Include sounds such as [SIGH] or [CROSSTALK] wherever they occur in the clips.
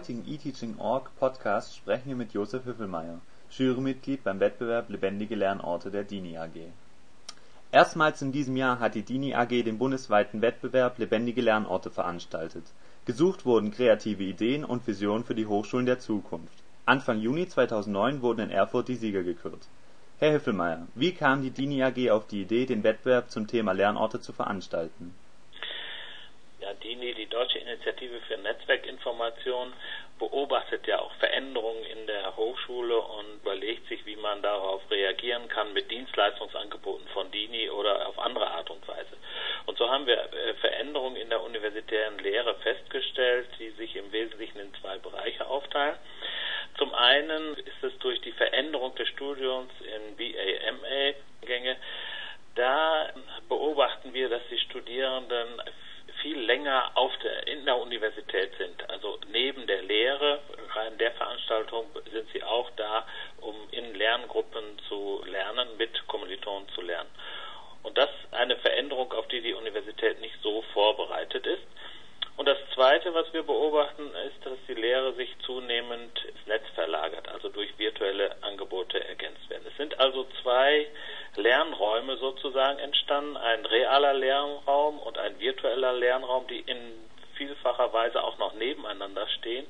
DiniTeaching.org Podcast sprechen wir mit Josef Hüffelmeier, Jurymitglied beim Wettbewerb Lebendige Lernorte der Dini AG. Erstmals in diesem Jahr hat die Dini AG den bundesweiten Wettbewerb Lebendige Lernorte veranstaltet. Gesucht wurden kreative Ideen und Visionen für die Hochschulen der Zukunft. Anfang Juni 2009 wurden in Erfurt die Sieger gekürt. Herr Hüffelmeier, wie kam die Dini AG auf die Idee, den Wettbewerb zum Thema Lernorte zu veranstalten? DINI, die Deutsche Initiative für Netzwerkinformation, beobachtet ja auch Veränderungen in der Hochschule und überlegt sich, wie man darauf reagieren kann mit Dienstleistungsangeboten von DINI oder auf andere Art und Weise. Und so haben wir äh, Veränderungen in der universitären Lehre festgestellt, die sich im Wesentlichen in zwei Bereiche aufteilen. Zum einen ist es durch die Veränderung des Studiums in BA-MA-Gänge, da beobachten wir, dass die Studierenden viel länger auf der, in der Universität sind. Also neben der Lehre, rein der Veranstaltung, sind sie auch da, um in Lerngruppen zu lernen, mit Kommilitonen zu lernen. Und das eine Veränderung, auf die die Universität nicht so vorbereitet ist. Und das Zweite, was wir beobachten, ist, dass die Lehre sich zunehmend ins Netz verlagert, also durch virtuelle Angebote ergänzt werden. Es sind also zwei Lernräume sozusagen entstanden, ein realer Lernraum und ein virtueller Lernraum, die in vielfacher Weise auch noch nebeneinander stehen.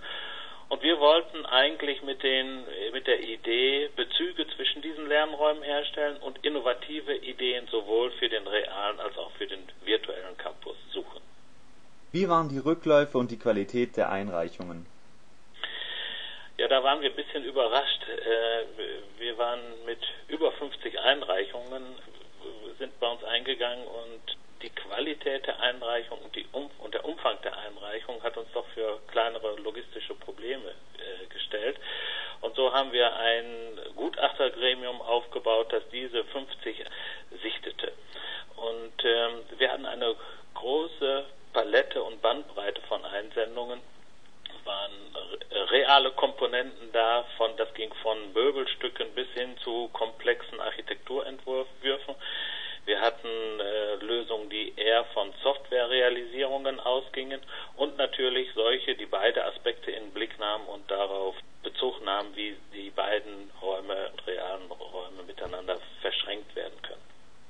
Und wir wollten eigentlich mit, den, mit der Idee Bezüge zwischen diesen Lernräumen herstellen und innovative Ideen sowohl für den realen als auch für den virtuellen Campus suchen. Wie waren die Rückläufe und die Qualität der Einreichungen? Ja, da waren wir ein bisschen überrascht. Äh, wir waren mit über 50 Einreichungen, sind bei uns eingegangen und die Qualität der Einreichung und, der Umfang der Einreichung hat uns doch für kleinere logistische Probleme äh, gestellt. Und so haben wir ein Gutachtergremium aufgebaut, das diese 50 sichtete. Und ähm, wir hatten eine große Palette und Bandbreite von Einsendungen waren reale Komponenten da, das ging von Möbelstücken bis hin zu komplexen Architekturentwürfen. Wir hatten äh, Lösungen, die eher von Softwarerealisierungen ausgingen und natürlich solche, die beide Aspekte in Blick nahmen und darauf Bezug nahmen, wie die beiden Räume und realen Räume miteinander verschränkt werden können.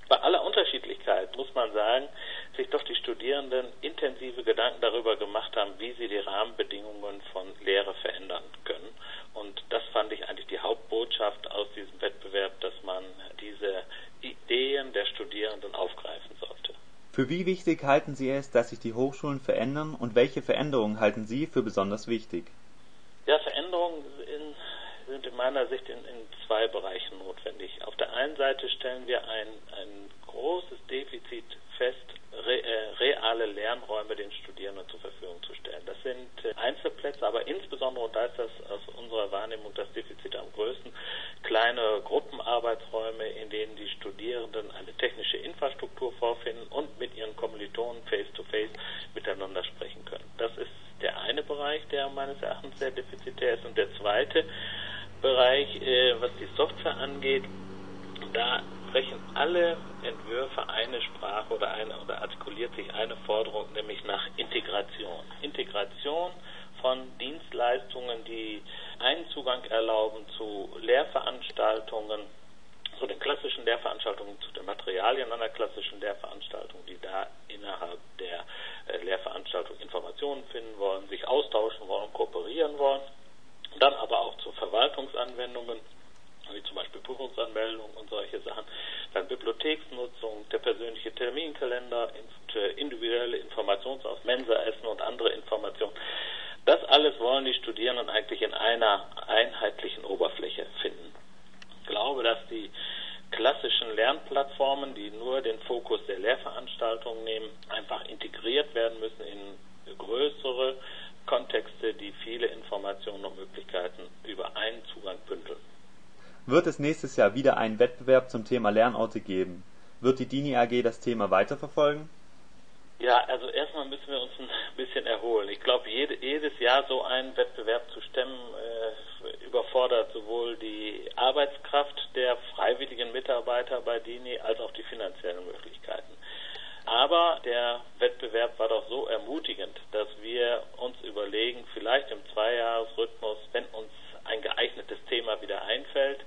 Bei aller Unterschiedlichkeit muss man sagen, sich doch die Studierenden intensive Gedanken darüber gemacht haben, wie sie die Rahmenbedingungen von Lehre verändern können. Und das fand ich eigentlich die Hauptbotschaft aus diesem Wettbewerb, dass man diese Ideen der Studierenden aufgreifen sollte. Für wie wichtig halten Sie es, dass sich die Hochschulen verändern und welche Veränderungen halten Sie für besonders wichtig? Ja, Veränderungen in, sind in meiner Sicht in, in zwei Bereichen notwendig. Auf der einen Seite stellen wir ein, ein großes Defizit fest, reale Lernräume den Studierenden zur Verfügung zu stellen. Das sind äh, Einzelplätze, aber insbesondere, und da ist das aus unserer Wahrnehmung das Defizit am größten, kleine Gruppenarbeitsräume, in denen die Studierenden eine technische Infrastruktur vorfinden und mit ihren Kommilitonen face-to-face -face miteinander sprechen können. Das ist der eine Bereich, der meines Erachtens sehr defizitär ist. Und der zweite Bereich, äh, was die Software angeht, da sprechen alle Entwürfe eine Sprache oder eine oder artikuliert sich eine Forderung, nämlich nach Integration. Integration von Dienstleistungen, die einen Zugang erlauben zu Lehrveranstaltungen, zu den klassischen Lehrveranstaltungen, zu den Materialien einer klassischen Lehrveranstaltung, die da innerhalb der äh, Lehrveranstaltung Informationen finden wollen, sich austauschen wollen, kooperieren wollen. Dann aber auch zu Verwaltungsanwendungen, zum Beispiel Prüfungsanmeldung und solche Sachen. Dann Bibliotheksnutzung, der persönliche Terminkalender, äh, individuelle Informationsaus, Mensaessen und andere Informationen. Das alles wollen die Studierenden eigentlich in einer einheitlichen Oberfläche finden. Ich glaube, dass die klassischen Lernplattformen, die nur den Fokus der Lehrveranstaltung nehmen, einfach integriert werden müssen in größere Kontexte, die viele Informationen und Möglichkeiten wird es nächstes Jahr wieder einen Wettbewerb zum Thema Lernorte geben? Wird die DINI AG das Thema weiterverfolgen? Ja, also erstmal müssen wir uns ein [LAUGHS] bisschen erholen. Ich glaube, jede, jedes Jahr so einen Wettbewerb zu stemmen, äh, überfordert sowohl die Arbeitskraft der freiwilligen Mitarbeiter bei DINI als auch die finanziellen Möglichkeiten. Aber der Wettbewerb war doch so ermutigend, dass wir uns überlegen, vielleicht im Zweijahresrhythmus, wenn uns ein geeignetes Thema wieder einfällt,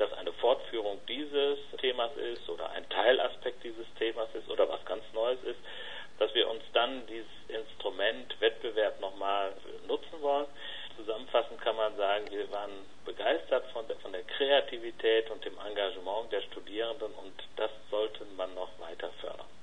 das eine Fortführung dieses Themas ist oder ein Teilaspekt dieses Themas ist oder was ganz Neues ist, dass wir uns dann dieses Instrument Wettbewerb nochmal nutzen wollen. Zusammenfassend kann man sagen, wir waren begeistert von der, von der Kreativität und dem Engagement der Studierenden und das sollte man noch weiter fördern.